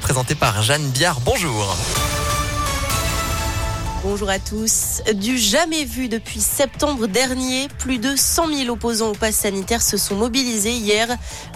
présenté par Jeanne Biard. Bonjour. Bonjour à tous. Du jamais vu depuis septembre dernier, plus de 100 000 opposants au pass sanitaire se sont mobilisés hier.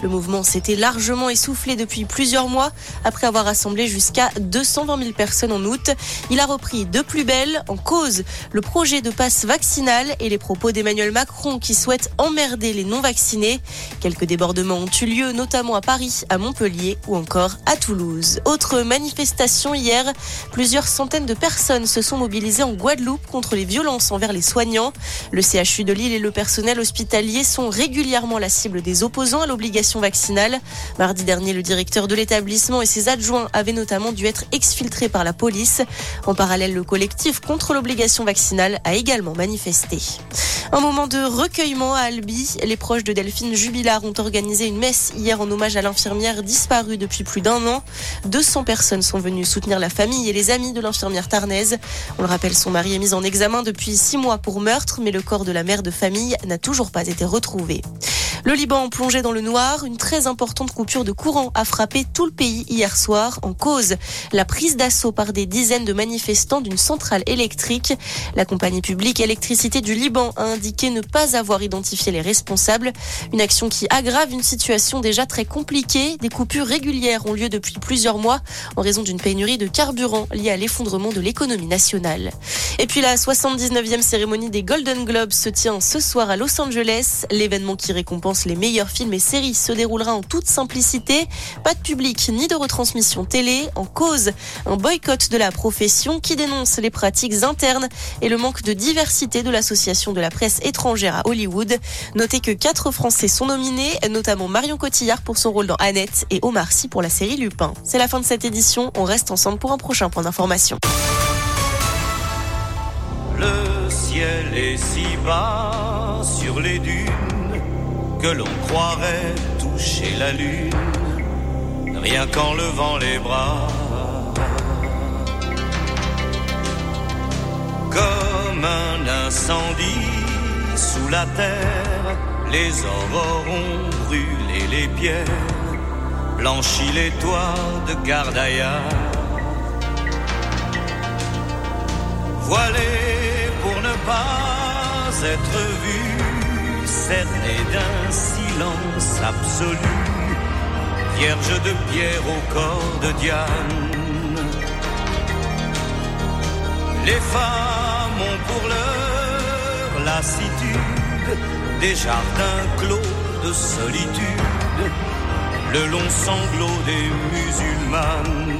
Le mouvement s'était largement essoufflé depuis plusieurs mois après avoir rassemblé jusqu'à 220 000 personnes en août. Il a repris de plus belle en cause le projet de passe vaccinal et les propos d'Emmanuel Macron qui souhaite emmerder les non-vaccinés. Quelques débordements ont eu lieu notamment à Paris, à Montpellier ou encore à Toulouse. Autre manifestation hier, plusieurs centaines de personnes se sont mobilisées en Guadeloupe contre les violences envers les soignants. Le CHU de Lille et le personnel hospitalier sont régulièrement la cible des opposants à l'obligation vaccinale. Mardi dernier, le directeur de l'établissement et ses adjoints avaient notamment dû être exfiltrés par la police. En parallèle, le collectif contre l'obligation vaccinale a également manifesté. Un moment de recueillement à Albi. Les proches de Delphine Jubilard ont organisé une messe hier en hommage à l'infirmière disparue depuis plus d'un an. 200 personnes sont venues soutenir la famille et les amis de l'infirmière tarnaise. On le rappelle, son mari est mis en examen depuis six mois pour meurtre, mais le corps de la mère de famille n'a toujours pas été retrouvé. Le Liban plongé dans le noir, une très importante coupure de courant a frappé tout le pays hier soir en cause la prise d'assaut par des dizaines de manifestants d'une centrale électrique. La compagnie publique électricité du Liban a indiqué ne pas avoir identifié les responsables, une action qui aggrave une situation déjà très compliquée. Des coupures régulières ont lieu depuis plusieurs mois en raison d'une pénurie de carburant liée à l'effondrement de l'économie nationale. Et puis la 79e cérémonie des Golden Globes se tient ce soir à Los Angeles, l'événement qui les meilleurs films et séries se déroulera en toute simplicité. Pas de public ni de retransmission télé. En cause, un boycott de la profession qui dénonce les pratiques internes et le manque de diversité de l'association de la presse étrangère à Hollywood. Notez que quatre Français sont nominés, notamment Marion Cotillard pour son rôle dans Annette et Omar Sy pour la série Lupin. C'est la fin de cette édition. On reste ensemble pour un prochain point d'information. Le ciel est si bas sur les dunes que l'on croirait toucher la lune, rien qu'en levant les bras. Comme un incendie sous la terre, les aurores ont brûlé les pierres, blanchi les toits de Gardaïa. Voilé pour ne pas être vu cerné d'un silence absolu, vierge de pierre au corps de Diane. Les femmes ont pour leur lassitude des jardins clos de solitude, le long sanglot des musulmanes